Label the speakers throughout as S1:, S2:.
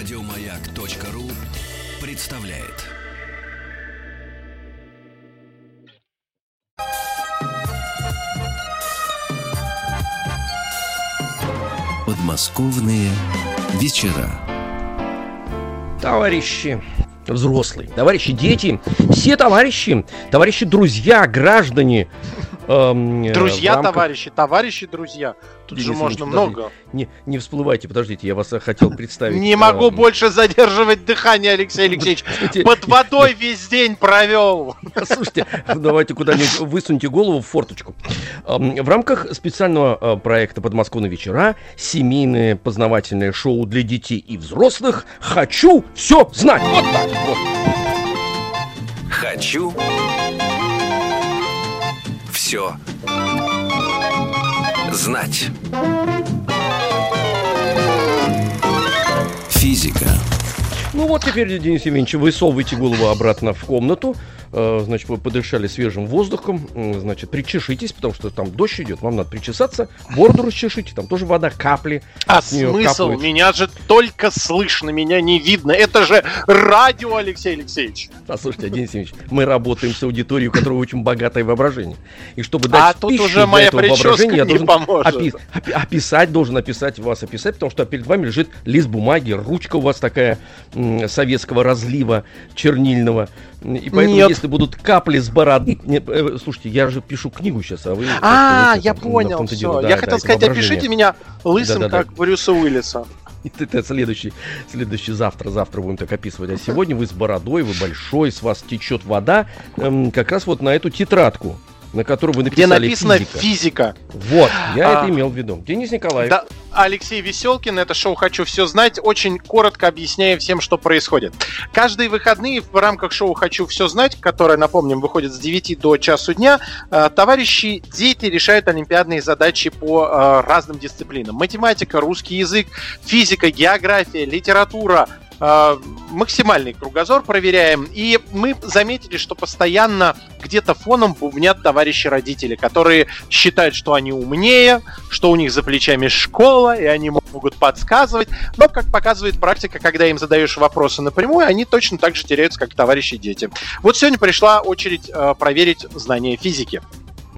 S1: Радиомаяк.ру представляет. Подмосковные вечера.
S2: Товарищи взрослые, товарищи дети, все товарищи, товарищи друзья, граждане. Эм,
S3: Друзья,
S2: в рамках-
S3: товарищи, товарищи, друзья. Тут же
S2: Денис
S3: можно
S2: Ильич,
S3: много.
S2: Не, не всплывайте, подождите, я вас э, хотел представить.
S3: Не могу
S2: эм,
S3: больше задерживать дыхание, Алексей Алексеевич.
S2: слушайте,
S3: Под водой весь день провел.
S2: Слушайте, давайте куда-нибудь высуньте голову в форточку. Эм, В рамках специального э, проекта «Подмосковные вечера» семейное познавательное шоу для детей и взрослых «Хочу все знать». Вот так вот.
S1: Хочу все знать. Физика.
S2: Ну вот теперь, Денис Евгеньевич, высовывайте голову обратно в комнату. Э, Значит, вы подышали свежим воздухом. Значит, причешитесь, потому что там дождь идет. Вам надо причесаться. Бороду расчешите. Там тоже вода, капли.
S3: А смысл?
S2: капают.
S3: Меня же только слышно, меня не видно. Это же радио, Алексей Алексеевич.
S2: Послушайте, Денис Евгеньевич, мы работаем с аудиторией, у которой очень богатое воображение. И чтобы
S3: А
S2: дать
S3: тут
S2: пищу
S3: уже моя
S2: этого воображения, я должен
S3: поможет.
S2: опи- опи- описать, должен описать вас, описать, потому что перед вами лежит лист бумаги, ручка у вас такая советского разлива чернильного. И поэтому,
S3: Нет.
S2: если будут капли с бороды... Э, слушайте, я же пишу книгу сейчас, а вы...
S3: А, я понял, все. Я хотел сказать, опишите меня лысым, как Брюса Уиллиса.
S2: Это следующий, следующий завтра, завтра будем так описывать. А сегодня вы с бородой, вы большой, с вас течет вода, эм, как раз вот на эту тетрадку, на которую вы
S3: Где
S2: написали
S3: написано
S2: физика.
S3: физика.
S2: Вот, я
S3: А.
S2: это имел в виду. Денис Николаевич.
S3: Да, Алексей Веселкин, это шоу «Хочу все знать», очень коротко объясняя всем, что происходит. Каждые выходные в рамках шоу «Хочу все знать», которое, напомним, выходит с 9 до часу дня, э, товарищи дети решают олимпиадные задачи по э, разным дисциплинам. Математика, русский язык, физика, география, литература, максимальный кругозор проверяем. И мы заметили, что постоянно где-то фоном бубнят товарищи родители, которые считают, что они умнее, что у них за плечами школа, и они могут подсказывать. Но, как показывает практика, когда им задаешь вопросы напрямую, они точно так же теряются, как товарищи дети. Вот сегодня пришла очередь э, проверить знания физики.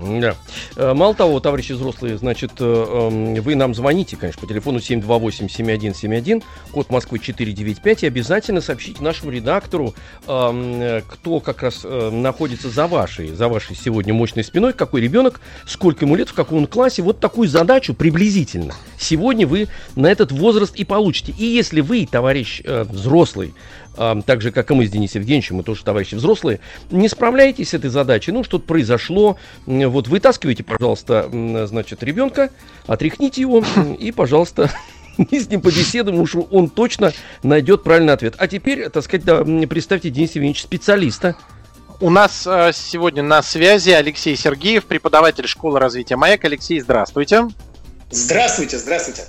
S2: Да. Э, Мало того, товарищи взрослые, значит, э, эм, вы нам звоните, конечно, по телефону 728-7171, код Москвы 495, и обязательно сообщите нашему редактору, эм, э, кто как раз находится за вашей, за вашей сегодня мощной спиной, какой ребенок, сколько ему лет, в каком он классе. Вот такую задачу приблизительно сегодня вы на этот возраст и получите. И если вы, товарищ взрослый, а, так же, как и мы с Денисом Евгеньевичем, мы тоже товарищи взрослые, не справляетесь с этой задачей, ну, что-то произошло, вот вытаскивайте, пожалуйста, значит, ребенка, отряхните его и, пожалуйста, мы с ним побеседуем, уж он точно найдет правильный ответ. А теперь, так сказать, да, представьте Дениса Евгеньевича специалиста.
S3: У нас э, сегодня на связи Алексей Сергеев, преподаватель школы развития «Маяк». Алексей, здравствуйте.
S4: Здравствуйте, здравствуйте.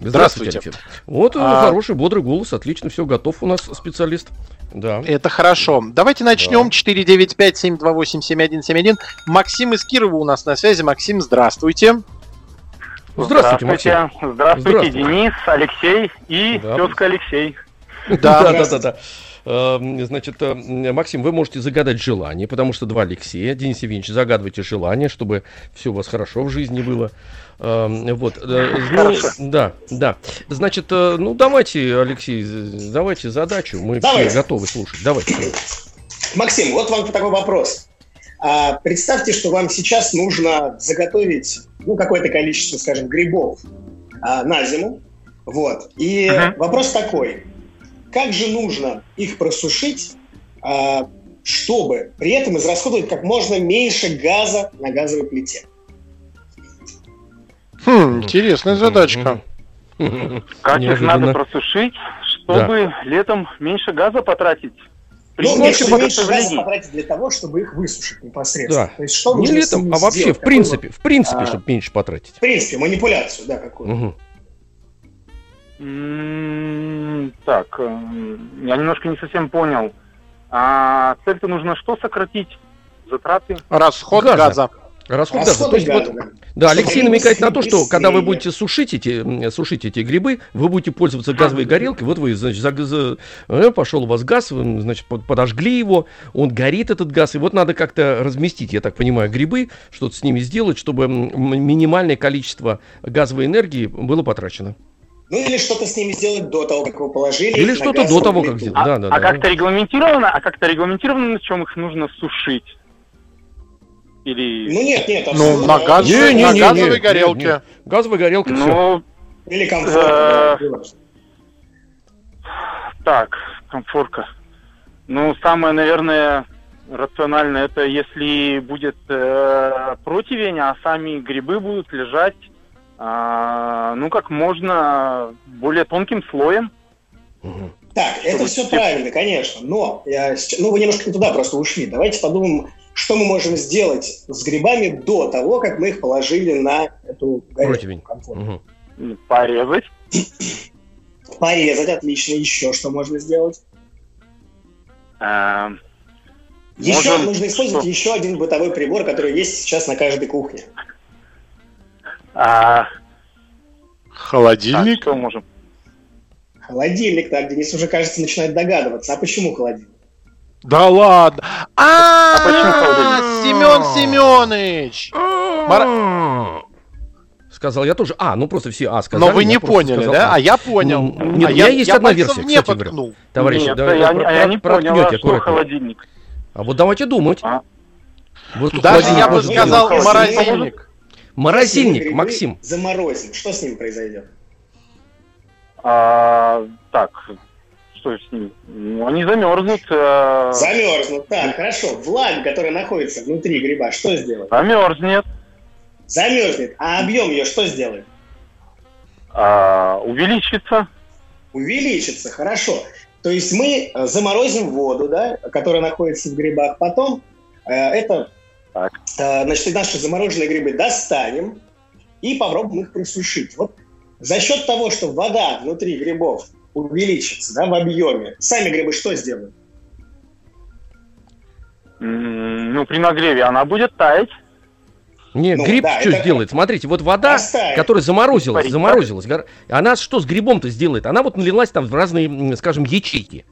S3: Здравствуйте.
S2: Алексей. Вот э,
S3: А-
S2: хороший, бодрый голос, отлично, все, готов у нас специалист. Да.
S3: Это хорошо. Давайте начнем. 495-728-7171. Максим из Кирова у нас на связи. Максим, здравствуйте.
S2: Здравствуйте, Максим.
S5: Здравствуйте, Здравствуйте,
S2: Здравствуйте.
S5: Денис, Алексей и
S2: Да.
S5: тезка Алексей.
S3: Да,
S2: да, да, да, да. Эм, Значит, э, Максим, вы можете загадать желание, потому что два Алексея. Денис Евгеньевич, загадывайте желание, чтобы все у вас хорошо в жизни было. Эм, Вот. э, ну, да, да. Значит, э, ну давайте, Алексей, давайте задачу. Мы
S4: Давайте.
S2: все готовы слушать. Давайте.
S4: Максим, вот вам такой вопрос. А, представьте, что вам сейчас нужно заготовить ну, какое-то количество, скажем, грибов а, на зиму. Вот. И
S5: Мгм.
S4: вопрос такой. Как же нужно их просушить, а, чтобы при этом израсходовать как можно меньше газа на газовой плите?
S3: Хм, интересная задачка.
S5: Как их надо просушить, чтобы летом меньше газа потратить?
S4: Ну, меньше, меньше газа потратить для того, чтобы их высушить непосредственно.
S2: Да.
S4: То есть что
S2: Не
S4: нужно с
S2: летом, а вообще,
S4: сделать?
S2: в принципе, в принципе,
S4: А.
S2: чтобы меньше потратить.
S4: В принципе, манипуляцию, да, какую.
S2: Мгм.
S5: М, Так, м, я немножко не совсем понял. А цель-то нужно что сократить? Затраты?
S3: Расход
S2: Газа.
S3: газа.
S2: Расход газа. То есть вот, да, Алексей намекает на то, что когда вы будете сушить эти, сушить эти грибы, вы будете пользоваться газовой горелкой. Вот вы, значит, за, за, э, пошел у вас газ, вы, значит, подожгли его, он горит, этот газ, и вот надо как-то разместить, я так понимаю, грибы, что-то с ними сделать, чтобы минимальное количество газовой энергии было потрачено.
S4: Ну или что-то с ними сделать до того, как вы положили.
S2: Или что-то до того, как
S5: сделать. А, да, да, а да. как-то регламентировано, а как-то регламентировано, на чем их нужно сушить?
S3: Или... Ну нет, нет, ну, на, газ... не, не, на не, газовой не, горелке. Не, не.
S2: Газовой горелке ну,
S4: все. Или комфорка. Э,
S5: так, комфорка. Ну, самое, наверное, рациональное, это если будет э, противень, а сами грибы будут лежать, э, ну, как можно более тонким слоем.
S4: Так, это все правильно, конечно, но я, ну вы немножко не туда просто ушли. Давайте подумаем что мы можем сделать с грибами до того, как мы их положили на эту
S2: Противень.
S5: Угу. Порезать.
S4: Порезать, отлично. Еще что можно сделать? А, еще можем... нужно использовать что? еще один бытовой прибор, который есть сейчас на каждой кухне.
S3: А... Холодильник? Так, что
S5: можем?
S4: Холодильник, так, Денис уже, кажется, начинает догадываться. А почему холодильник?
S3: Да ладно. А, а Семен Семенович.
S2: Сказал я тоже. А, ну просто все А сказали.
S3: Но вы не поняли, да? А я понял.
S2: Нет,
S3: а
S2: у меня есть одна версия, кстати говоря. Товарищи,
S5: да, я, я не понял, а что холодильник.
S2: А вот давайте думать.
S3: Даже я бы сказал морозильник.
S2: Морозильник, Максим.
S4: Заморозим. Что с ним произойдет?
S5: А, так, что с ним? Ну, они замерзнут. Э...
S4: Замерзнут, так, хорошо. Влага, которая находится внутри гриба, что сделает?
S5: Замерзнет.
S4: Замерзнет. А объем ее что сделает?
S5: А, увеличится.
S4: Увеличится, хорошо. То есть мы э, заморозим воду, да, которая находится в грибах. Потом э, это, так. э, значит, наши замороженные грибы достанем и попробуем их просушить. Вот за счет того, что вода внутри грибов увеличится да, в объеме, сами грибы что сделают?
S5: Ну, при нагреве она будет таять.
S2: Не, ну, гриб да, что это... сделает? Смотрите, вот вода, Оставит. которая заморозилась, Парень, заморозилась, да? она что с грибом-то сделает? Она вот налилась там в разные, скажем, ячейки.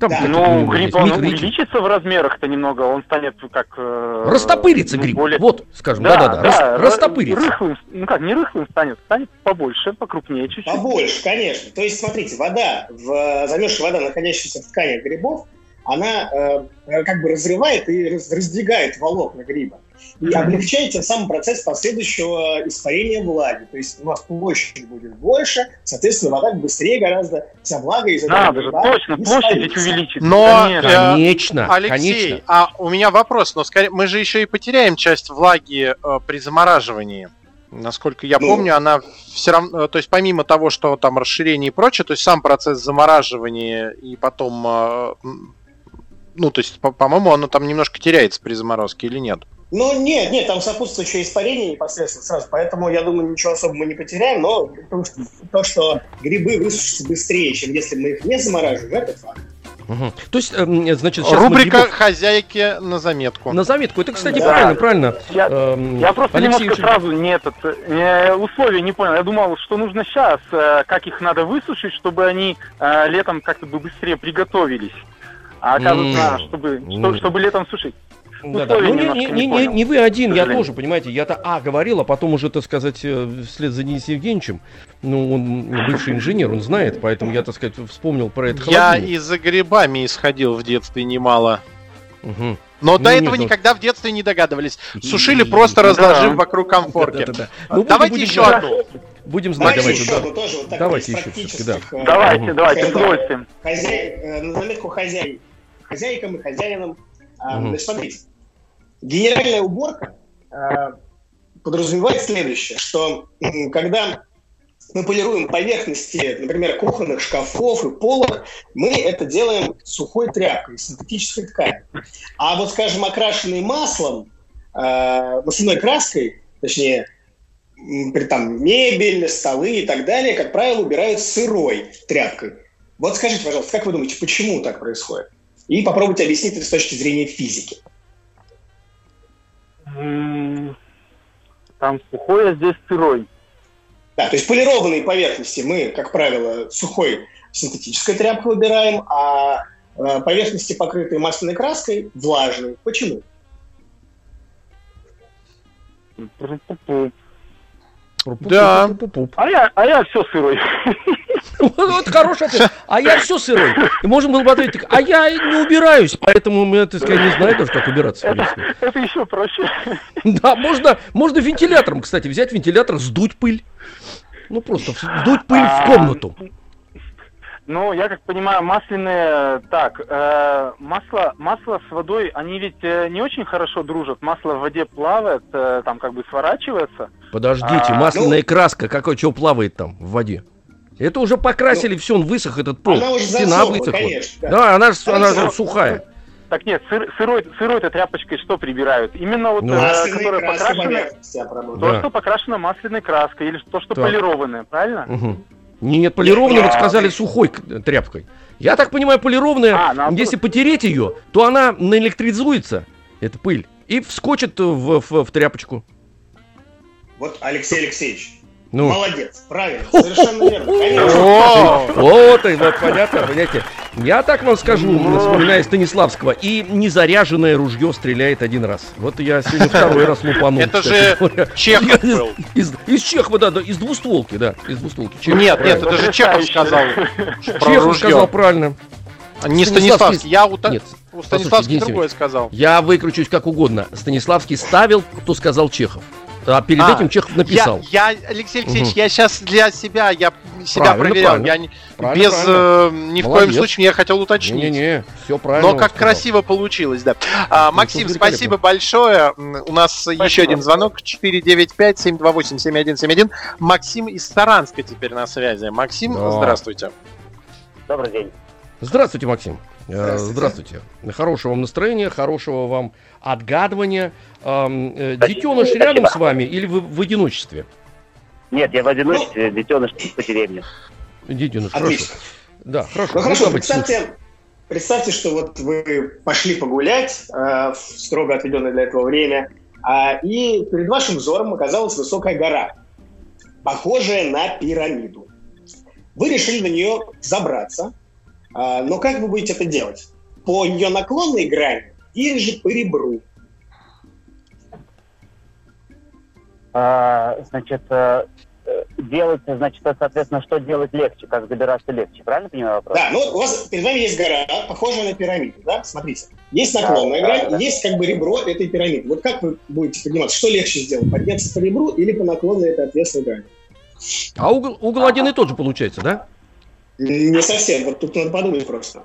S5: Там да. Ну, гриб он увеличится в размерах-то немного, он станет как... Э,
S2: растопырится гриб, более... вот, скажем, да-да-да, да, Рас, растопырится.
S5: Рыхлым, ну как, не рыхлым станет, станет побольше, покрупнее чуть-чуть.
S4: Побольше, конечно. То есть, смотрите, вода, в, замерзшая вода, находящаяся в тканях грибов, она э, как бы разрывает и раз, раздвигает волокна гриба. И облегчает тем самым процесс последующего испарения влаги. То есть у нас площадь будет больше, соответственно, вода быстрее гораздо, вся влага из
S5: этого Надо же, точно, площадь ведь увеличится.
S3: Но,
S2: конечно,
S3: э, Алексей,
S2: конечно.
S3: а у меня вопрос, но скорее, мы же еще и потеряем часть влаги э, при замораживании. Насколько я ну, помню, она все равно, э, то есть помимо того, что там расширение и прочее, то есть сам процесс замораживания и потом, э, ну, то есть, по-моему, оно там немножко теряется при заморозке или нет?
S4: Ну, нет, нет, там сопутствующее испарение непосредственно сразу, поэтому, я думаю, ничего особо мы не потеряем, но то, что грибы высушатся быстрее, чем если мы их не замораживаем, это факт.
S2: Угу. То есть, э, значит,
S3: сейчас Рубрика грибов... «Хозяйки на заметку».
S2: На заметку. Это, кстати, да. правильно, правильно.
S5: Я, эм, я просто Алексей немножко сразу не этот, не, условия не понял. Я думал, что нужно сейчас, э, как их надо высушить, чтобы они э, летом как-то бы быстрее приготовились. А оказывается, mm. чтобы, чтобы, чтобы летом сушить.
S2: Да, да. Ну, не, не, не, не, не вы один, я тоже, понимаете, я-то А говорил, а потом уже, так сказать, э, вслед за Денисом Евгеньевичем, ну, он бывший инженер, он знает, поэтому я, так сказать, вспомнил про это
S3: Я и за грибами исходил в детстве немало. Угу. Но ну, до этого нет, никогда в детстве не догадывались. Сушили просто разложив вокруг комфорки. Да, да, да. Ну, давайте будем, еще одну.
S2: Будем знать,
S4: давайте, давайте, еще, тоже, вот
S2: давайте еще все-таки, да.
S5: Э, давайте, давайте, с удовольствием.
S4: Э, на заметку хозяй, хозяйкам и хозяинам. Угу. Значит, смотрите, Генеральная уборка э, подразумевает следующее, что когда мы полируем поверхности, например, кухонных шкафов и полок, мы это делаем сухой тряпкой, синтетической тканью. А вот, скажем, окрашенный маслом, э, масляной краской, точнее, там, мебель, столы и так далее, как правило, убирают сырой тряпкой. Вот скажите, пожалуйста, как вы думаете, почему так происходит? И попробуйте объяснить это с точки зрения физики.
S5: там сухой, а здесь сырой.
S4: Да, то есть полированные поверхности мы, как правило, сухой синтетической тряпкой выбираем, а э, поверхности, покрытые масляной краской, влажные. Почему?
S3: Да.
S5: А я, а я все сырой.
S2: Вот хороший ответ. А я все сырой. И можно было бы ответить, а я не убираюсь, поэтому мы, так сказать, не знаю даже, как убираться. принципе.
S5: Это еще проще.
S2: Да, можно, можно вентилятором, кстати, взять вентилятор, сдуть пыль. Ну, просто сдуть пыль в
S5: А,
S2: комнату.
S5: Ну, я как понимаю, масляные... Так, э, масло, масло с водой, они ведь э, не очень хорошо дружат. Масло в воде плавает, э, там как бы сворачивается.
S2: Подождите,
S5: а,
S2: масляная краска, какой, что плавает там в воде? Это уже покрасили, все, он высох, этот пол.
S4: Она уже
S2: Стена
S4: засохла,
S2: высохла.
S4: конечно, да.
S2: Да, она, ж-
S4: Она
S2: она же
S4: засохла.
S2: сухая.
S5: Так нет, сыр, сырой, сырой-то тряпочкой что прибирают? Именно вот,
S2: Ну.
S5: э,
S4: поверхности обработаны.
S5: То,
S2: Да.
S5: что покрашено масляной краской, или то, что
S2: Так.
S5: полированное, правильно?
S2: Мгм. Нет, полированная, вот сказали, сухой к- тряпкой. Я так понимаю, полированная,
S5: А, наоборот.
S2: если потереть ее, то она наэлектризуется, это пыль, и вскочит в, в- в тряпочку.
S4: Вот Алексей Алексеевич,
S2: Ну.
S4: молодец, правильно, совершенно верно,
S2: Вот, и вот понятно, понимаете. Я так вам скажу, вспоминая Станиславского, и незаряженное ружье стреляет один раз. Вот я сегодня второй раз лупанул.
S3: Это же. Чехов
S2: Из-
S3: был.
S2: Из, Чехова, да, да, из двустволки, да, из двустволки.
S3: Нет, нет, это же Чехов сказал
S2: Чехов сказал правильно.
S3: А Не
S2: Станиславский-.
S3: Я у,
S2: Нет,
S3: Станиславский другое сказал.
S2: Я выкручусь как угодно. Станиславский ставил, кто сказал Чехов. А перед
S3: А,
S2: этим Чехов написал.
S3: Я, я, Алексей Алексеевич,
S2: Мгм.
S3: я сейчас для себя, я себя
S2: Правильно,
S3: проверял.
S2: правильно.
S3: Я не-
S2: Правильно,
S3: без
S2: правильно.
S3: э, ни в коем
S2: Молодец.
S3: случае я хотел уточнить.
S2: Не-не-не, все правильно.
S3: Но как
S2: сказал.
S3: красиво получилось, да. А, Максим,
S2: великолепно.
S3: спасибо большое. У нас еще один звонок 495-728-7171. Максим из Саранска теперь на связи. Максим,
S2: Да.
S3: здравствуйте.
S5: Добрый день.
S2: Здравствуйте, Максим. Э,
S4: Здравствуйте.
S2: Здравствуйте. Хорошего вам настроения, хорошего вам отгадывания. Э, Детеныш рядом с вами или вы в одиночестве?
S6: Нет, я в одиночестве, детеныш по деревне.
S2: Детеныш, хорошо.
S4: Отлично.
S2: Да, хорошо.
S4: Ну хорошо, представьте, представьте, что вот вы пошли погулять э, в строго отведенное для этого время, а, и перед вашим взором оказалась высокая гора, похожая на пирамиду. Вы решили на нее забраться, но как вы будете это делать? По ее наклонной грани или же по ребру?
S6: А, значит, э, э, делать, значит, соответственно, что делать легче, как забираться легче, правильно понимаю вопрос?
S4: Да, ну у вас перед вами есть гора, похожая на пирамиду, да? Смотрите, есть наклонная
S6: Да, да,
S4: грань,
S6: да.
S4: есть как бы ребро этой пирамиды. Вот как вы будете подниматься? Что легче сделать? Подняться по ребру или по наклонной этой ответственной грани?
S2: А угол, угол один и тот же получается, да?
S4: Не совсем, вот тут надо подумать просто.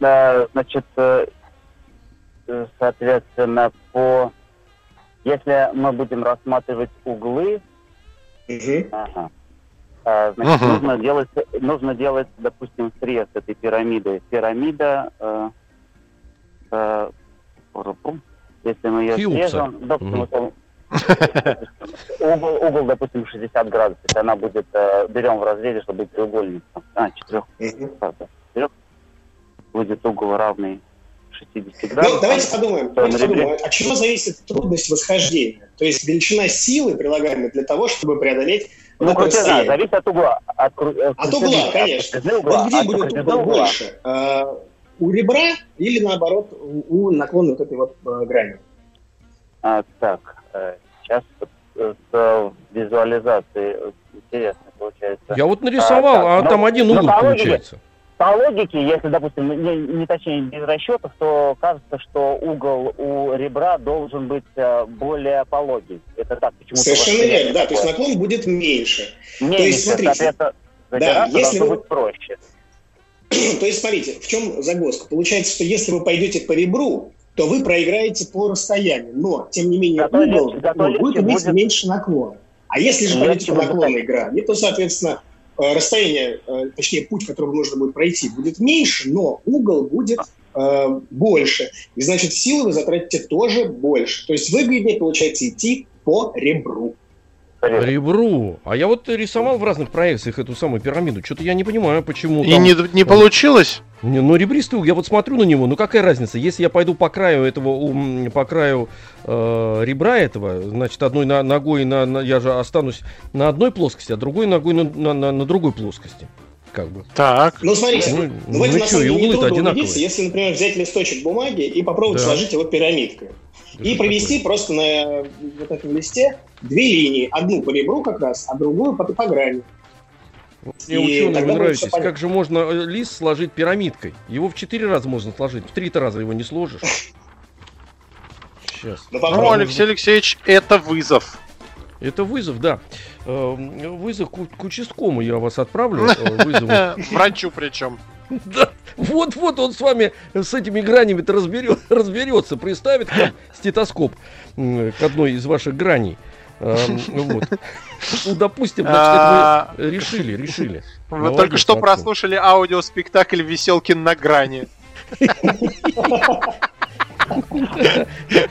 S6: Да, значит, э, э, соответственно, по... Если мы будем рассматривать углы, ага, а, значит, нужно делать, нужно делать, допустим, срез этой пирамиды. Пирамида, э, э, если мы ее
S2: Хьюбса.
S6: срежем, допустим. Вот угол, угол, допустим, 60 градусов, если она будет, э, берем в разрезе, чтобы быть треугольником, а, четырех, четырех, будет угол равный 60
S4: Ну,
S6: градусов.
S4: давайте подумаем,
S6: Да,
S4: давайте подумаем, от чего зависит трудность восхождения? То есть величина силы, прилагаемой для того, чтобы преодолеть
S6: Ну, крутизна,
S4: расстояние.
S6: зависит от угла. От,
S4: От
S6: крутизны,
S4: угла, конечно.
S6: крутизны угла,
S4: Вот где
S6: от
S4: будет угол
S6: угла.
S4: больше? А, У ребра или наоборот у у наклонной вот этой вот э, грани?
S6: А, так, сейчас вот, э, с э, визуализацией э, интересно получается.
S2: Я вот нарисовал,
S6: А,
S2: а, там
S6: ну,
S2: один
S6: ну,
S2: угол
S6: по логике-
S2: получается.
S6: По логике, если, допустим, не, не точнее без расчетов, то кажется, что угол у ребра должен быть э, более пологий. Это так почему-то.
S4: Совершенно верно, да, то есть наклон будет меньше.
S6: Меньше,
S4: то есть, смотрите,
S6: забираться
S4: если вы-
S6: быть проще.
S4: То есть, смотрите, в чем загвоздка? Получается, что если вы пойдете по ребру, то вы проиграете по расстоянию, но, тем не менее,
S6: Зато
S4: угол
S6: легче- зато
S4: ну,
S6: легче
S4: будет иметь
S6: будет-
S4: меньше наклона. А если же пойдете по наклонной грани, то, соответственно, э, расстояние, э, точнее, путь, который нужно будет пройти, будет меньше, но угол будет э, больше. И, значит, силы вы затратите тоже больше. То есть выгоднее, получается, идти по ребру.
S6: По ребру.
S2: А я вот рисовал в разных проекциях эту самую пирамиду. Что-то я не понимаю, почему.
S3: И
S2: там-
S3: не, не получилось?
S2: Не, ну, ребристый угол, я вот смотрю на него, ну какая разница, если я пойду по краю этого, по краю э, ребра этого, значит, одной на- ногой, на, на- я же останусь на одной плоскости, а другой ногой на, на- на- на другой плоскости, как бы.
S3: Так.
S4: Ну, смотрите,
S2: Ну,
S4: ну,
S2: ну
S4: в этом
S2: чё,
S4: на самом
S2: и
S4: деле
S2: углы-то
S4: нетрудно
S2: одинаковые.
S4: убедиться, если, например, взять листочек бумаги и попробовать
S2: Да.
S4: сложить его пирамидкой. И провести
S2: такое?
S4: просто на вот этом листе две линии. Одну по ребру как раз, а другую по, по грани.
S2: Мне
S4: и
S2: ученые вы нравитесь. Как же можно э, лист сложить пирамидкой? Его в четыре раза можно сложить, в три-то раза его не сложишь. Сейчас.
S4: Ну,
S3: Ну. Алексей Алексеевич, это вызов.
S2: Это вызов, да. Э, Вызов к, к участковому я вас отправлю. э.
S3: Врачу причем.
S2: Да, вот-вот он с вами с этими гранями-то разберет, разберется, приставит к вам стетоскоп к одной из ваших граней. Эм, Вот. Ну, допустим, значит,
S3: А,
S2: вы решили, решили.
S3: Вы только что прослушали аудиоспектакль «Веселкин на грани».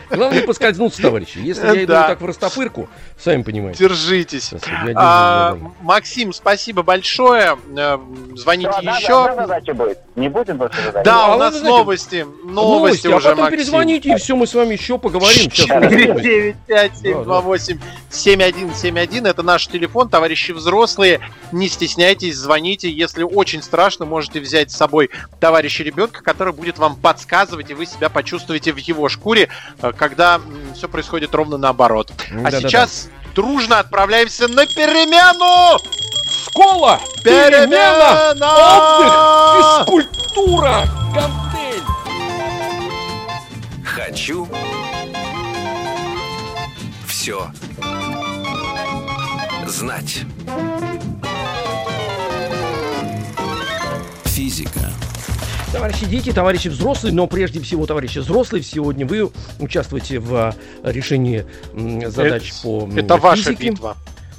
S2: Главное не поскользнуться, товарищи. Если я иду
S3: Да.
S2: вот так в растопырку, сами понимаете.
S3: Держитесь. А,
S2: да, да.
S3: Максим, спасибо большое. Э, Звоните еще.
S6: задача будет. Не будем больше?
S3: Да,
S2: А
S3: у нас
S2: знаете,
S3: новости. Новости
S2: а
S3: уже,
S2: потом
S3: Максим.
S2: перезвоните, и все, мы с вами еще поговорим. Сейчас у нас
S3: Четыре,
S2: новости.
S3: девять, пять, семь, два, восемь, семь, один, семь, один. Это наш телефон, товарищи взрослые. Не стесняйтесь, звоните. Если очень страшно, можете взять с собой товарища ребенка, который будет вам подсказывать, и вы себя почувствуете в его шкуре, э, когда все происходит ровно наоборот. А
S2: Да-да-да.
S3: сейчас дружно отправляемся на перемену!
S2: Школа! Перемена!
S3: Перемена!
S2: Отдых! Физкультура! Гантель!
S1: Хочу все знать. Физика.
S2: Товарищи дети, товарищи взрослые, но прежде всего, товарищи взрослые, сегодня вы участвуете в а, решении задач
S3: Это-
S2: по
S3: Это ваша
S2: физике.
S3: битва.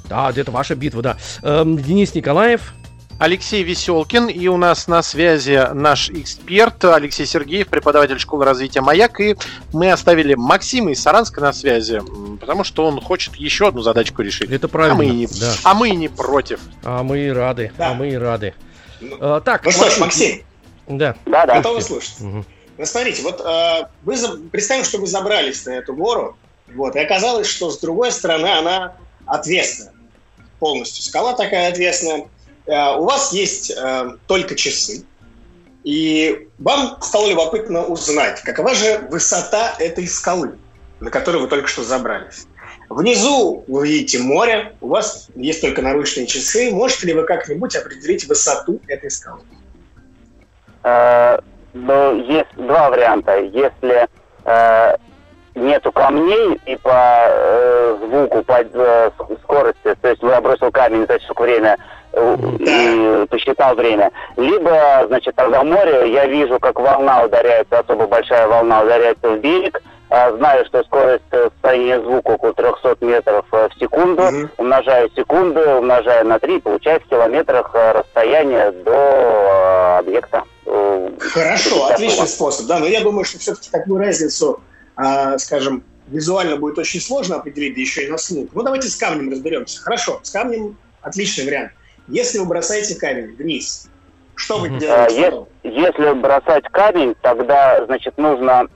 S2: Да, это ваша битва, да. Эм, Денис Николаев.
S3: Алексей Веселкин, и у нас на связи наш эксперт Алексей Сергеев, преподаватель школы развития «Маяк», и мы оставили Максима из Саранска на связи, потому что он хочет еще одну задачку решить.
S2: Это
S3: А
S2: правильно.
S3: мы, и не,
S2: да.
S3: а мы и не против.
S2: А мы и рады.
S4: Да.
S2: А мы и рады.
S4: Ну,
S2: А, так,
S4: Ну что ж, Максим,
S2: Да.
S6: Да, да.
S4: готовы слушать?
S2: Мгм.
S4: Ну, смотрите, вот э, вы за- представим, что вы забрались на эту гору, вот, и оказалось, что с другой стороны она отвесная. Полностью скала такая отвесная. Э, у вас есть э, только часы. И вам стало любопытно узнать, какова же высота этой скалы, на которую вы только что забрались. Внизу вы видите море, у вас есть только наручные часы. Можете ли вы как-нибудь определить высоту этой скалы?
S6: Э, ну, есть два варианта. Если э, нету камней и по э, звуку, по э, скорости, то есть я бросил камень за сколько время э, и посчитал время, либо, значит, тогда море, я вижу, как волна ударяется, особо большая волна ударяется в берег, а знаю, что скорость э, состояния звука около 300 метров э, в секунду,
S4: Мгм.
S6: умножаю секунды, умножаю на 3, получаю в километрах э, расстояние до э, объекта. Э,
S4: Хорошо, отличный способ. Да, но я думаю, что все-таки такую разницу, а, скажем, визуально будет очень сложно определить, да еще и на слух. Ну, давайте с камнем разберемся. Хорошо, с камнем отличный вариант. Если вы бросаете камень вниз, что вы делаете?
S6: А? Если бросать камень, тогда, значит, нужно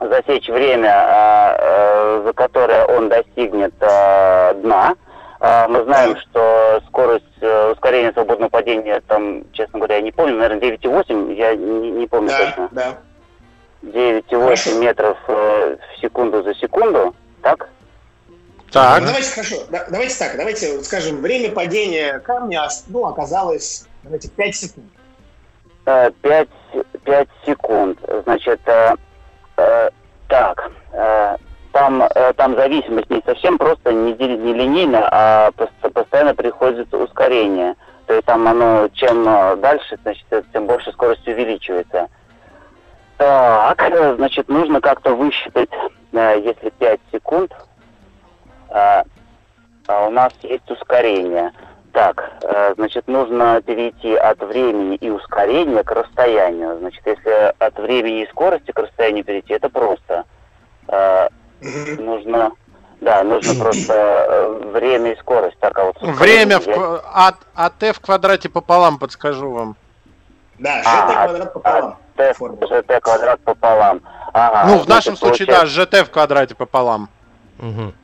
S6: засечь время, а, э, за которое он достигнет а, дна. А, Мы знаем, что скорость э, ускорения свободного падения, там, честно говоря, я не помню, наверное, 9,8, я не, не помню
S4: Да,
S6: точно.
S4: да.
S6: 9,8
S4: Хорошо.
S6: метров э, в секунду за секунду, так?
S3: Так,
S4: Ну, давайте, хорошо, да- давайте так, давайте, вот скажем, время падения камня ну, оказалось, давайте, 5 секунд.
S6: 5, 5 секунд. Значит, э, так, э, там, э, там зависимость не совсем просто не, не линейная, а пос- постоянно приходит ускорение. То есть там оно, чем э, дальше, значит, тем больше скорость увеличивается. Так, э, значит, нужно как-то высчитать, если 5 секунд, а у нас есть ускорение. Так, э, значит, нужно перейти от времени и ускорения к расстоянию. Значит, если от времени и скорости к расстоянию перейти, это просто. Э, нужно, Да, нужно просто э, время и скорость. Так, а вот
S3: Время в, а, а t в квадрате пополам подскажу вам.
S4: Да,
S6: А,
S4: ЖТ квадрат пополам.
S6: Т,
S4: формула.
S6: ЖТ квадрат пополам. Ага,
S3: ну, в нашем случае,
S6: получается
S3: да, gt в квадрате пополам.
S2: Мгм.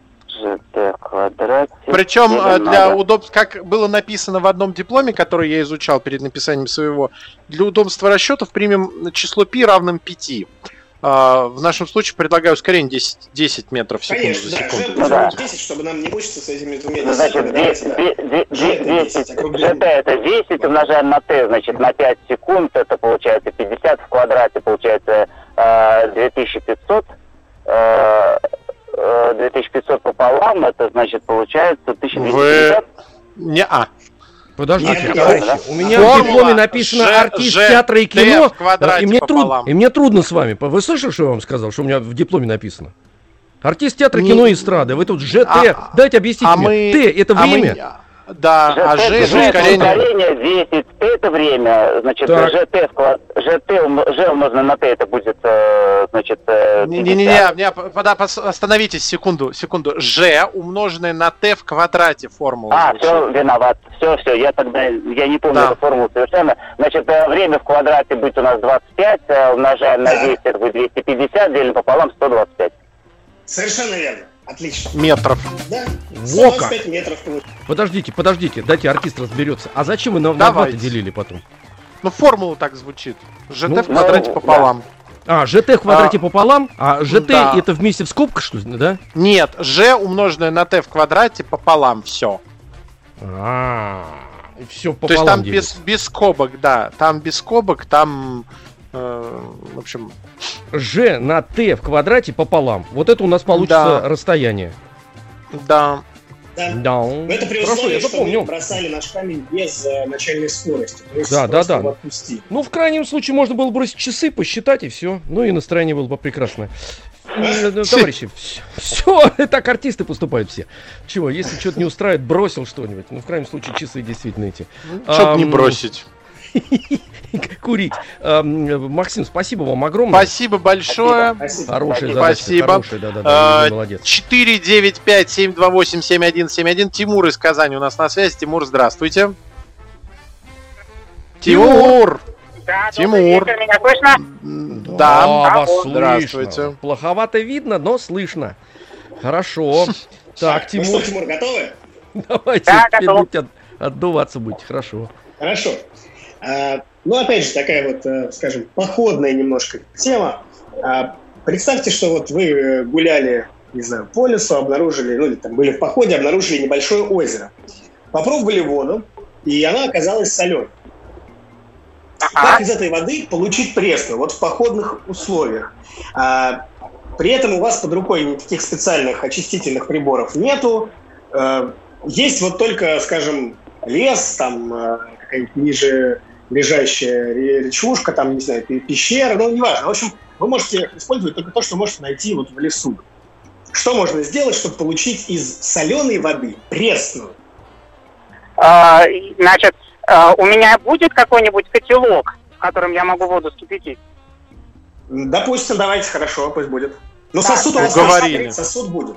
S6: Квадрате.
S3: Причем
S6: на
S3: для удобства, как было написано в одном дипломе, который я изучал перед написанием своего, для удобства расчетов примем число π равным 5. А, В нашем случае предлагаю ускорение 10, 10 метров в секунду
S4: Конечно,
S3: за
S4: да,
S3: секунду.
S4: Ж
S6: Ну да.
S4: должен быть 10, чтобы нам не мучиться с этими двумя
S6: Ну, Значит,
S4: десятками. Давайте, да.
S6: де- де- де-
S4: Ж это 10,
S6: 10,
S4: округлим.
S6: ЖТ это 10 умножаем на Т, значит, на 5 секунд, это получается 50 в квадрате, получается э, 2500. э, э, 2500 пополам, это значит получается 1250.
S3: Не а.
S2: Подождите,
S4: Нет,
S2: товарищи,
S6: да.
S2: у меня в
S3: Формула
S2: дипломе написано
S3: Ж-
S2: артист
S3: Ж-
S2: театра и кино,
S3: в
S2: и мне, труд- и мне трудно с вами. Вы слышали, что я вам сказал, что у меня в дипломе написано? Артист театра, кино и эстрады. Вы тут ЖТ.
S3: А-
S2: Дайте объясните
S3: А
S2: мне.
S3: мы...
S2: Т это
S3: а мы- Да, а Ж это ускорение.
S6: ускорение, 10, Т это время, значит,
S2: Так.
S6: ЖТ, в квад- ЖТ, Ж умножено на Т, это будет, э, значит, э,
S3: Не-не-не,
S6: 50.
S3: не, пода- пос- остановитесь секунду, секунду. Ж умноженное на Т в квадрате формула.
S6: А,
S3: звучит.
S6: все, виноват. Все, все, я тогда, я не помню
S3: Да.
S6: эту формулу совершенно. Значит, э, время в квадрате будет у нас 25, э, умножаем на
S4: Да.
S6: 10, это будет 250, делим пополам 125.
S4: Совершенно верно. Отлично.
S3: Метров.
S4: Да.
S2: Во как.
S4: 125 метров.
S2: Подождите, подождите, дайте артист разберется. А зачем вы на, на два-то делили потом?
S3: Ну, формула так звучит. ЖТ
S2: Ну,
S3: в квадрате
S6: ну,
S3: пополам.
S2: А, ЖТ в квадрате пополам, а ЖТ
S3: да.
S2: это вместе в скобках, что ли, да?
S3: Нет, Ж умноженное на Т в квадрате пополам. Все.
S2: А, все
S3: То есть
S2: пополам
S3: там
S2: делится.
S3: без, без скобок, да. Там без скобок, там... э, в общем,
S2: Ж на Т в квадрате пополам. Вот это у нас получится
S3: Да.
S2: расстояние.
S3: да.
S4: Да.
S2: Да.
S4: Но это при
S2: Хорошо,
S4: условии,
S2: я
S4: что мы бросали наш камень без э, начальной скорости. То есть
S2: Да, да, да.
S4: отпустили.
S2: Ну, в крайнем случае, можно было бросить часы, посчитать и все. Ну и настроение было бы прекрасное. Э, э, Товарищи, все, так артисты поступают все. Чего, если что-то не устраивает, бросил что-нибудь. Ну, в крайнем случае, часы действительно эти.
S3: Чтоб не бросить.
S2: Курить. Ам, Максим, спасибо вам огромное.
S3: Спасибо большое.
S4: Спасибо.
S2: Хорошая
S6: Спасибо.
S2: задача,
S3: Спасибо.
S2: хорошая, да-да-да,
S3: А,
S2: вы молодец.
S3: 495-728-7171. Тимур из Казани у нас на связи. Тимур, здравствуйте. Тимур!
S7: Да,
S3: Тимур.
S7: вечер, меня слышно?
S3: Да.
S2: вас
S3: Здравствуйте.
S2: слышно. Плоховато видно, но слышно. Хорошо. Так,
S4: Ну
S2: Тимур,
S4: что, Тимур, готовы?
S2: давайте
S7: Да,
S2: теперь
S7: готов.
S2: отдуваться будете. Хорошо.
S4: Хорошо. А, ну, опять же, такая вот, э, скажем, походная немножко тема. А, представьте, что вот вы э, гуляли, не знаю, по лесу, обнаружили, ну, или там были в походе, обнаружили небольшое озеро. Попробовали воду, и она оказалась соленой. Как из этой воды получить пресную, вот в походных условиях? А, при этом у вас под рукой никаких специальных очистительных приборов нету. Э, есть вот только, скажем, лес, там какая-нибудь ниже лежащая ре- речушка, там, не знаю, пе- пещера, ну, неважно. В общем, вы можете использовать только то, что можете найти вот в лесу. Что можно сделать, чтобы получить из соленой воды пресную?
S7: А, Значит, а, у меня будет какой-нибудь котелок, в котором я могу воду вскипятить?
S4: М, Допустим, давайте, хорошо, пусть будет. Но
S7: Да,
S4: сосуд у вас
S3: уговорили.
S4: есть, сосуд будет.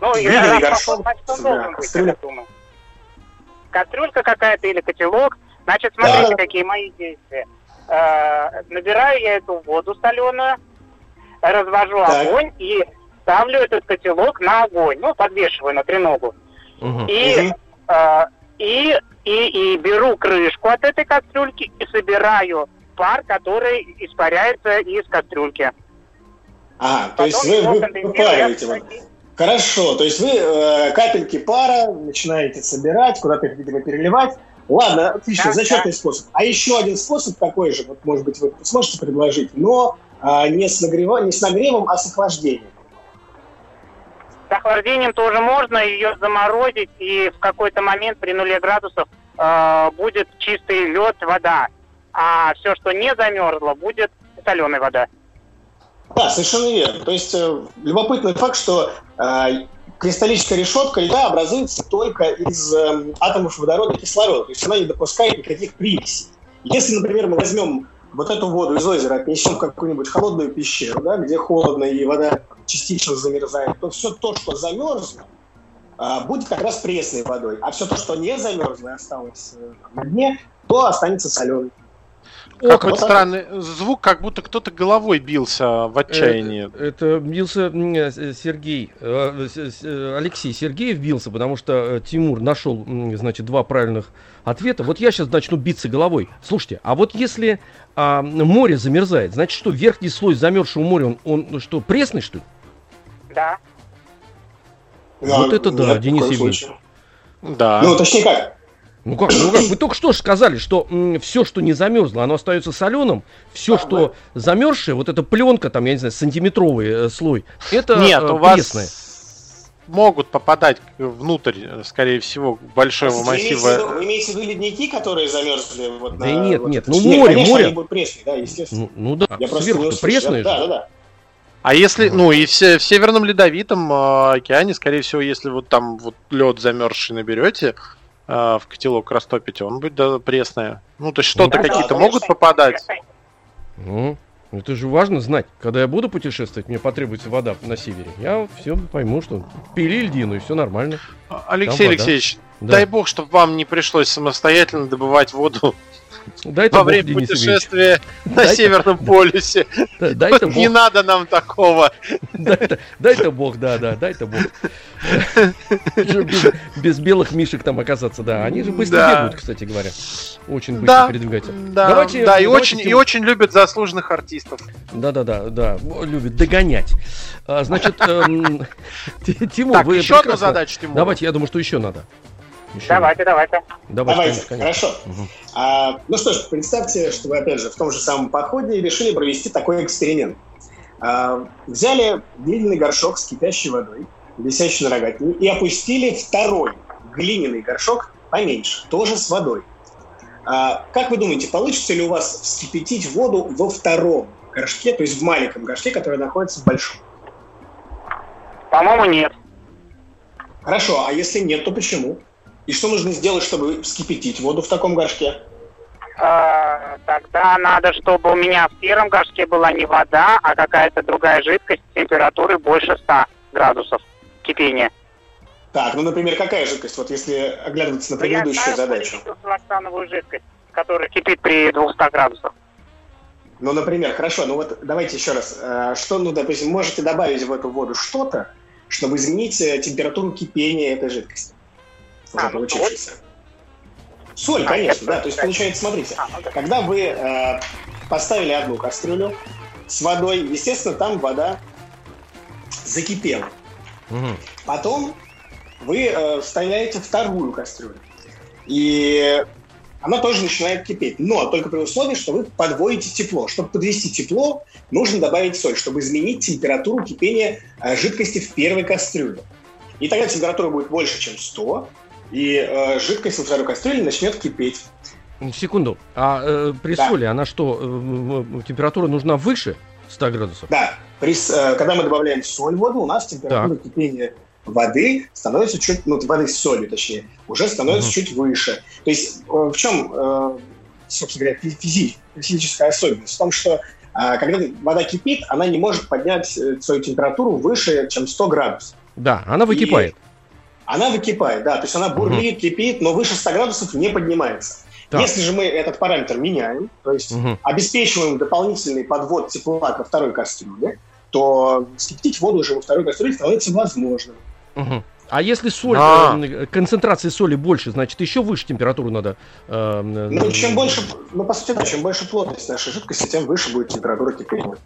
S7: Ну, раз
S4: горшок, кастрюля.
S7: Кастрюлька какая-то или котелок. Значит, смотрите,
S4: Да.
S7: какие мои действия. Э, набираю я эту воду соленую, развожу
S4: Так.
S7: огонь и ставлю этот котелок на огонь. Ну, подвешиваю на треногу.
S2: Мгм.
S7: И,
S4: Мгм.
S7: э, и, и, и беру крышку от этой кастрюльки и собираю пар, который испаряется из кастрюльки.
S4: Ага, то есть
S7: Потом
S4: вы, выпариваете вот. Хорошо, то есть вы э, капельки пара начинаете собирать, куда-то их, видимо, переливать. Ладно, отлично,
S7: Да,
S4: зачетный способ. А еще один способ такой же, вот, может быть, вы сможете предложить, но а, не, с нагрева- не с нагревом, а с охлаждением.
S7: С охлаждением тоже можно ее заморозить, и в какой-то момент при нуле градусов э, будет чистый лед, вода. А все, что не замерзло, будет соленая вода.
S4: Да, совершенно верно. То есть э, любопытный факт, что э, кристаллическая решетка льда образуется только из э, атомов водорода и кислорода. То есть она не допускает никаких примесей. Если, например, мы возьмем вот эту воду из озера, отнесем в какую-нибудь холодную пещеру, да, где холодно и вода частично замерзает, то все то, что замерзло, а, будет как раз пресной водой. А все то, что не замерзло и осталось э, на дне, то останется соленой.
S3: Какой
S4: вот
S3: странный звук, как будто кто-то головой бился в отчаянии.
S2: Это, это бился э, Сергей, э, э, Алексей Сергеев бился, потому что э, Тимур нашел, значит, два правильных ответа. Вот я сейчас начну биться головой. Слушайте, а вот если а, море замерзает, значит что, верхний слой замерзшего моря, он, он ну, что, пресный, что ли?
S7: Да.
S2: Вот это да,
S4: ни в
S2: Денис Евгеньевич.
S3: Да.
S4: Ну, точнее как,
S2: Ну как, ну как, вы только что же сказали, что все, что не замерзло, оно остается соленым, все, что замерзшее, вот эта пленка, там, я не знаю, сантиметровый э, слой, это
S3: Нет,
S2: э,
S3: у вас
S2: пресное.
S3: могут попадать внутрь, э, скорее всего, большого
S4: вы имеете, в виду,
S3: массива.
S4: вы имеете в виду ледники, которые замерзли? Вот
S2: Да
S4: на-
S2: нет,
S4: вот
S2: нет, ну море,
S4: конечно,
S2: море.
S4: они будут пресные, да, естественно.
S2: Ну, ну да,
S4: Я просто
S2: сверху пресное
S4: Да,
S2: же.
S4: да, да.
S3: А если, ну и в, се- в Северном Ледовитом э, океане, скорее всего, если вот там вот лед замерзший наберете, э, в котелок растопите, он будет да, пресное. Ну, то есть что-то
S4: да,
S3: какие-то
S4: конечно.
S3: могут попадать.
S2: Ну, это же важно знать. Когда я буду путешествовать, мне потребуется вода на севере. Я все пойму, что пили льдину, и все нормально.
S3: Алексей
S2: вода.
S3: Алексеевич,
S2: Да.
S3: дай бог, чтобы вам не пришлось самостоятельно добывать воду
S2: Дай-то
S3: во время
S2: Денис
S3: путешествия на
S2: Дай-то-
S3: Северном полюсе.
S2: Да, Дай-то
S3: Не надо нам такого.
S2: дай-то, бог, да, да, дай-то бог. Без, белых мишек там оказаться, да. Они же быстро бегают, кстати говоря. Очень быстро передвигаются.
S3: да, и очень, любят заслуженных артистов.
S2: Да-да-да, да, любит догонять. А, значит, эм, Ти- Тимур, вы
S3: еще одну задачу, Тимур.
S2: Давайте, я думаю, что еще надо. Еще
S7: Давайте, давайте.
S2: Давайте,
S4: Давайте,
S2: конечно,
S4: хорошо. А, ну что ж, представьте, что вы, опять же, в том же самом походе решили провести такой эксперимент. А, взяли глиняный горшок с кипящей водой, висящий на рогатине, и опустили второй глиняный горшок поменьше, тоже с водой. А, как вы думаете, получится ли у вас вскипятить воду во втором горшке, то есть в маленьком горшке, который находится в большом?
S7: По-моему, нет.
S4: Хорошо, а если нет, то почему? И что нужно сделать, чтобы вскипятить воду в таком горшке?
S7: Э, Тогда надо, чтобы у меня в первом горшке была не вода, а какая-то другая жидкость температуры больше 100 градусов кипения.
S4: Так, ну, например, какая жидкость? Вот если оглядываться на
S7: Ну, я
S4: предыдущую
S7: знаю
S4: задачу.
S7: жидкость, которая кипит при 200 градусах.
S4: Ну, например, хорошо, ну вот давайте еще раз. Э, Что, ну, допустим, можете добавить в эту воду что-то, чтобы изменить э, температуру кипения этой жидкости? Уже
S7: А, ну,
S4: получившейся. Соль,
S7: А,
S4: конечно,
S7: это
S4: да. То есть, получается, смотрите,
S7: А, ну да.
S4: когда вы э, поставили одну кастрюлю с водой, естественно, там вода закипела.
S2: Мгм.
S4: Потом вы э, вставляете вторую кастрюлю. И она тоже начинает кипеть. Но только при условии, что вы подводите тепло. Чтобы подвести тепло, нужно добавить соль, чтобы изменить температуру кипения э, жидкости в первой кастрюле. И тогда температура будет больше, чем 100, и э, жидкость во второй кастрюле начнет кипеть.
S2: Секунду. А э, при
S4: Да.
S2: соли, она что, э, температура нужна выше 100 градусов?
S4: Да, при э, когда мы добавляем соль в воду, у нас температура кипения воды становится чуть, ну, воды с солью, точнее, уже становится
S2: Мгм.
S4: чуть выше. То есть э, в чем, э, собственно говоря, фи- физи- физическая особенность? В том, что э, когда вода кипит, она не может поднять э, свою температуру выше, чем 100 градусов.
S2: Да, она выкипает.
S4: Она выкипает, да, то есть она бурлит, кипит, но выше 100 градусов не поднимается.
S2: Так.
S4: Если же мы этот параметр меняем, то есть
S2: Мгм.
S4: обеспечиваем дополнительный подвод тепла ко второй кастрюле, то вскипятить воду уже во второй кастрюле становится возможным.
S2: Мгм. А если соль,
S3: А.
S2: э, концентрации соли больше, значит, еще выше температуру надо. э,
S4: Ну, чем больше, ну, по сути, да, чем больше плотность нашей жидкости, тем выше будет температура кипения.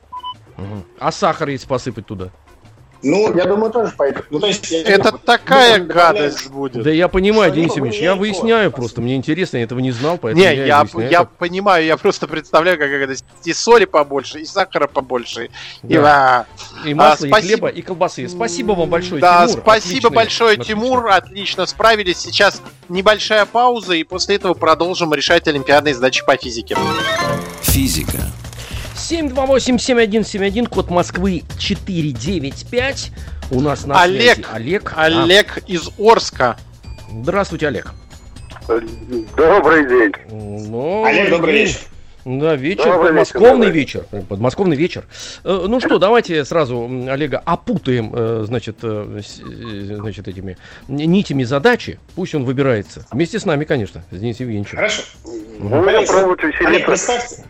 S2: Мгм. А сахар если посыпать туда?
S4: Ну, я думаю, тоже пойдет. Ну, то есть,
S3: Это
S4: вот
S3: такая
S4: добавляем-
S3: гадость будет.
S2: Да я понимаю,
S4: Что
S2: Денис Евгеньевич, я выясняю
S4: вот.
S2: просто, мне интересно, я этого не знал, поэтому
S3: Не,
S2: я,
S3: я,
S2: выясняю
S3: я
S2: это.
S3: понимаю, я просто представляю, как это и соли побольше, и сахара побольше. И,
S2: Да.
S3: а,
S2: И масло, и
S3: спасибо.
S2: хлеба, и колбасы. Спасибо вам большое,
S3: Да,
S2: Тимур.
S3: спасибо
S2: Отлично,
S3: большое,
S2: отлично.
S3: Тимур. Отлично справились. Сейчас небольшая пауза, и после этого продолжим решать олимпиадные задачи по физике.
S1: Физика.
S2: 728-7171, код Москвы 495. У нас на
S3: Олег.
S2: связи Олег. А,
S3: Олег из Орска.
S2: здравствуйте, Олег.
S8: Добрый день.
S2: Ну,
S4: Олег, добрый
S2: день.
S4: вечер.
S2: Да, вечер,
S8: Добрый
S2: подмосковный
S8: вечер,
S2: вечер. Подмосковный вечер. Э, Ну что, давайте сразу Олега опутаем, э, значит, э, э, значит, этими нитями задачи. Пусть он выбирается. Вместе с нами, конечно, с Денисом Евгеньевичем.
S4: Хорошо.
S8: Будем
S4: Олег, представьте,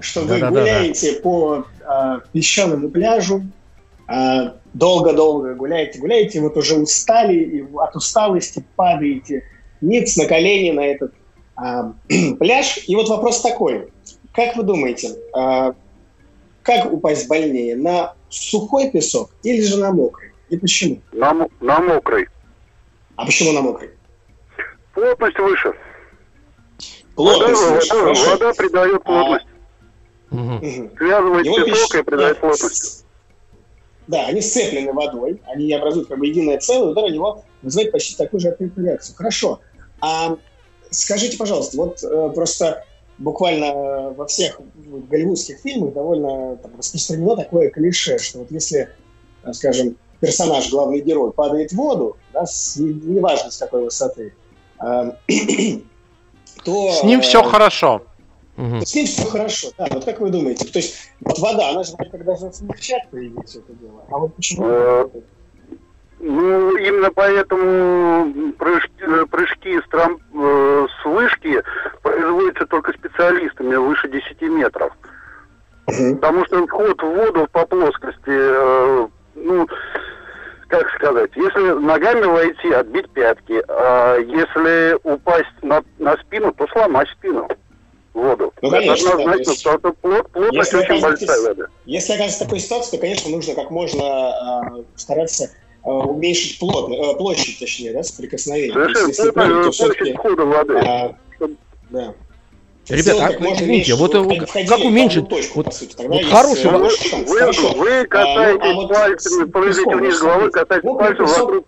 S4: что вы
S2: Да-да-да-да.
S4: гуляете по а, песчаному пляжу, а, долго-долго гуляете, гуляете, вот уже устали, и от усталости падаете ниц на колени на этот а, пляж. И вот вопрос такой. Как вы думаете, а, как упасть больнее, на сухой песок или же на мокрый? И почему?
S8: На, на мокрый.
S4: А почему на мокрый?
S8: Плотность выше.
S4: Плотность
S8: вода,
S4: выше,
S8: вода-
S4: хорошо.
S8: вода придает плотность.
S2: Мгм.
S8: Связывает
S4: Его
S8: песок
S4: пищ-
S8: и придает
S4: да,
S8: плотность.
S4: Да, они сцеплены водой, они образуют как бы единое целое, удар о него вызывает почти такую же ответную реакцию. Хорошо. А скажите, пожалуйста, вот э, просто буквально э, во всех голливудских фильмах довольно там, распространено такое клише, что вот если, э, скажем, персонаж, главный герой, падает в воду, да, с, не- неважно с какой высоты, э, то...
S3: С ним
S4: э,
S3: все хорошо.
S2: Мгм.
S4: с ним все хорошо, да. Вот как вы думаете? То есть вот вода, она же вроде как должна смягчать, по идее, все это дело. А вот почему?
S8: Ну, именно поэтому прыжки, э, прыжки с, трам- э, с вышки производятся только специалистами выше 10 метров.
S4: Мгм.
S8: Потому что вход в воду по плоскости, э, ну, как сказать, если ногами войти, отбить пятки, а если упасть на, на спину, то сломать спину.
S4: Ну, конечно, да,
S8: однозначно,
S4: то есть,
S8: потому что плот- плотность
S4: если
S8: очень большая вода.
S4: Если оказывается такой ситуации, то, конечно, нужно как можно а, стараться а, уменьшить плот, э, площадь, точнее, да, соприкосновения.
S8: Совершенно
S4: если прыгать, то
S8: плотность
S4: все-таки...
S8: входа воды.
S4: да.
S2: Ребят,
S4: Сделать
S2: а,
S4: как можно
S2: извините, вот, э, как уменьшить?
S4: точку,
S2: Вот-
S4: сути.
S2: Вот хороший
S4: э.
S8: Вы,
S4: Хорошо.
S8: вы катаетесь
S4: А, ну, а вот
S8: пальцами, прыгаете вниз
S4: вот
S8: головой,
S4: смотрите,
S8: катаете
S4: мокрый
S8: пальцем
S4: песок,
S8: вокруг.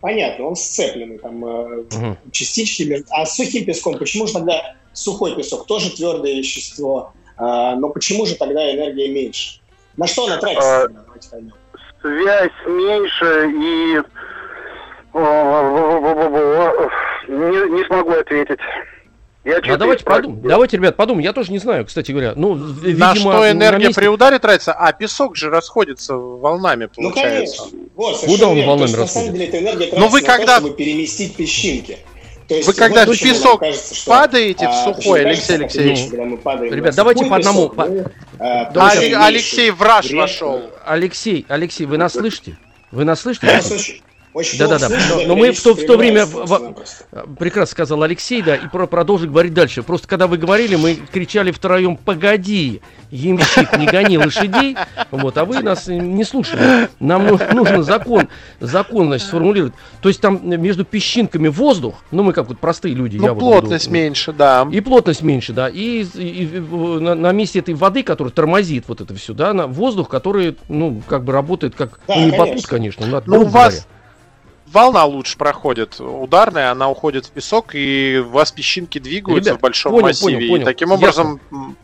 S4: Понятно, он сцепленный, там э,
S2: Мгм.
S4: частички. А с сухим песком, почему же тогда сухой песок? Тоже твердое вещество, а, но почему же тогда энергия меньше? На что она тратится?
S8: А, связь меньше и не, не смогу ответить. Я
S2: А давайте подумаем. Давайте, ребят, подумаем. Я тоже не знаю, кстати говоря. Ну, видимо,
S3: На что энергия
S2: месте-
S3: при ударе тратится? А песок же расходится волнами,
S4: Ну,
S3: получается.
S4: конечно. Вот,
S2: Куда он
S4: верно.
S2: волнами
S4: На
S2: расходится?
S4: деле эта энергия
S3: Но вы
S4: тратится на
S3: когда-
S4: то, чтобы переместить песчинки. То есть,
S3: Вы когда
S4: вот
S3: в песок
S4: кажется, что,
S3: падаете в
S4: а,
S3: сухой,
S4: почему
S3: Алексей Алексеевич?
S2: Ребят, давайте
S4: сухой
S2: по одному,
S4: песок, мы, а,
S3: А,
S4: меньше
S3: Алексей Враж вошел.
S2: Алексей, Алексей, вы нас слышите? Вы нас слышите?
S4: Я вас очень- слышу,
S2: Но-
S4: да,
S2: но мы в то- в то время в-. Прекрасно сказал Алексей, да, и про продолжит говорить дальше. Просто когда вы говорили, мы кричали втроем «Погоди, ямщик, не гони лошадей», вот, а вы нас не слушали. Нам ну- нужно закон, закон, значит, сформулировать. То есть там между песчинками воздух, ну мы как вот простые люди, я
S3: Ну,
S2: вот
S3: плотность
S2: буду-
S3: меньше, да.
S2: И плотность меньше, да. И, и- и на, на месте этой воды, которая тормозит вот это все, да, на воздух, который, ну, как бы работает как.
S4: Да,
S2: ну, не
S4: конечно.
S2: батут, конечно, но
S3: Ну, у вас
S2: говоря.
S3: Волна лучше проходит ударная, она уходит в песок, и у вас песчинки двигаются
S2: Ребят,
S3: в большом
S2: понял,
S3: массиве.
S2: понял, понял.
S3: И таким
S2: Ясно.
S3: образом, м,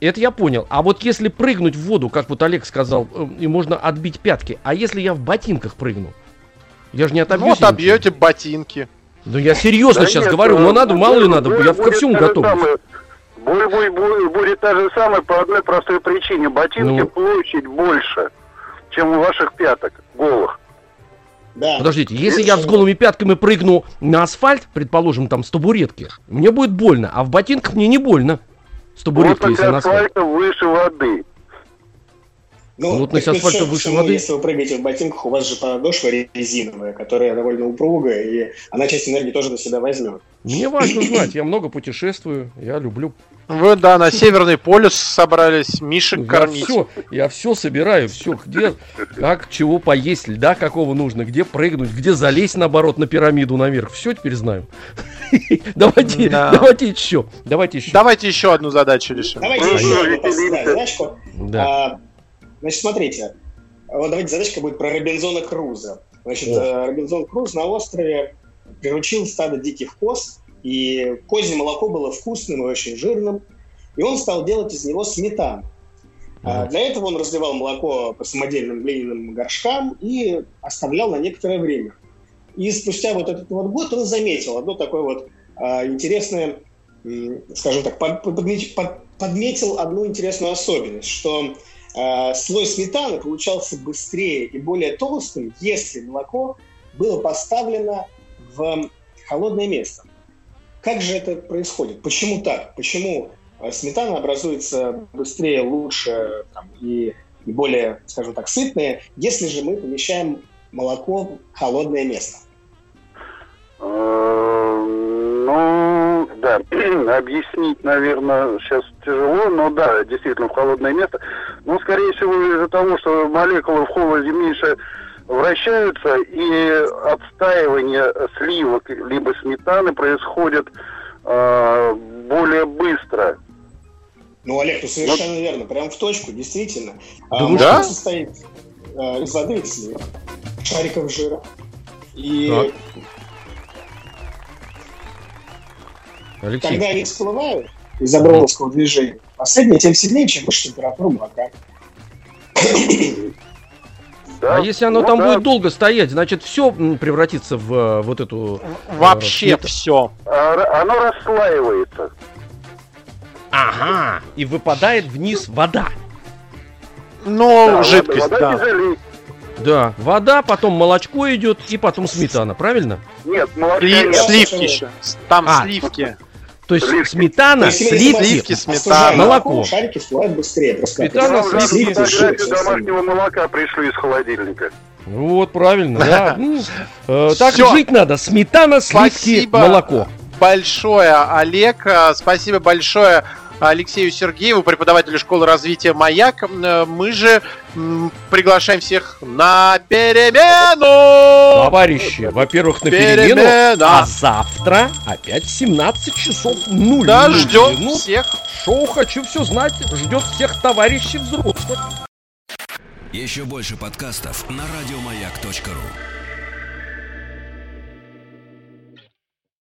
S2: Это я понял. А вот если прыгнуть в воду, как вот Олег сказал, э, и можно отбить пятки, а если я в ботинках прыгну? Я же не
S3: ну,
S2: отобьюсь.
S3: вот обьете ботинки.
S2: Да я серьезно
S8: Да
S2: сейчас
S8: нет,
S2: говорю,
S8: э,
S2: но надо, мало ли надо,
S8: боль
S2: я ко
S8: будет
S2: всему готов.
S8: Боль, боль, боль будет та же самая по одной простой причине. Ботинки
S2: Ну.
S8: площадь больше, чем у ваших пяток голых.
S4: Да.
S2: Подождите, если я с голыми пятками прыгну на асфальт, предположим, там с табуретки, мне будет больно, а в ботинках мне не больно. С табуретки,
S8: Плотность
S2: если на асфальт.
S8: асфальта выше воды.
S4: Ну,
S2: Плотность
S4: так
S2: асфальта выше воды?
S4: Если вы прыгаете в ботинках, у вас же подошва резиновая, которая довольно упругая, и она часть энергии тоже на себя возьмет.
S2: Мне важно знать, я много путешествую, я люблю.
S3: Вы, да, на Северный полюс собрались мишек
S2: Я
S3: кормить.
S2: все, я все собираю, все, где, как, чего поесть, льда какого нужно, где прыгнуть, где залезть, наоборот, на пирамиду наверх. Все теперь знаю. Давайте,
S3: Да.
S2: давайте еще, давайте еще.
S3: Давайте еще одну задачу решим.
S4: Давайте еще задачку.
S2: Да.
S4: А, значит, смотрите. Вот давайте задачка будет про Робинзона Круза. Значит, э, Робинзон Круз на острове приручил стадо диких коз, и козье молоко было вкусным и очень жирным, и он стал делать из него сметану. А. Для этого он разливал молоко по самодельным глиняным горшкам и оставлял на некоторое время. И спустя вот этот вот год он заметил одно такое вот а, интересное скажем так, подметил одну интересную особенность, что э, слой сметаны получался быстрее и более толстым, если молоко было поставлено в холодное место. Как же это происходит? Почему так? Почему э, сметана образуется быстрее, лучше там, и, и более, скажем так, сытная, если же мы помещаем молоко в холодное место?
S8: Ну, да, объяснить, наверное, сейчас тяжело, но да, действительно, в холодное место. Но, скорее всего, из-за того, что молекулы в холоде меньше вращаются, и отстаивание сливок либо сметаны происходит э, более быстро.
S4: Ну, Олег, ты совершенно вот. верно, прям в точку, действительно.
S2: Думаю, а, да?
S4: состоит э, из воды и сливок, шариков жира. И так. Алексей. Когда они всплывают из Абрамовского движения, последнее тем сильнее, чем выше температура молока.
S2: Да. А если оно ну, там да. будет долго стоять, значит, все превратится в э, вот эту...
S3: Э, Вообще э, все.
S8: А, оно расслаивается.
S2: Ага, и выпадает вниз вода.
S3: Ну, да, жидкость, вода, вода да.
S2: Да, вода, потом молочко идет и потом сметана, правильно?
S8: Нет, молочко.
S3: Слив, сливки еще. Там а, сливки.
S2: То есть сливки. сметана, То есть, сливки,
S3: сливки, сметана,
S4: молоко. Шарики всплывают быстрее. Просто
S2: сметана,
S8: сливки, фотографию домашнего молока пришли из холодильника.
S2: Вот, правильно, да. Ну, э, так жить надо. Сметана, сливки, молоко.
S3: большое, Олег. Э, спасибо большое Алексею Сергееву, преподавателю школы развития «Маяк». Э, мы же приглашаем всех на перемену!
S2: Товарищи, во-первых, на перемену, Перемена. а завтра опять 17 часов 0
S3: Да, ждем минут. всех.
S2: Шоу «Хочу все знать» ждет всех товарищей взрослых.
S1: Еще больше подкастов на радиомаяк.ру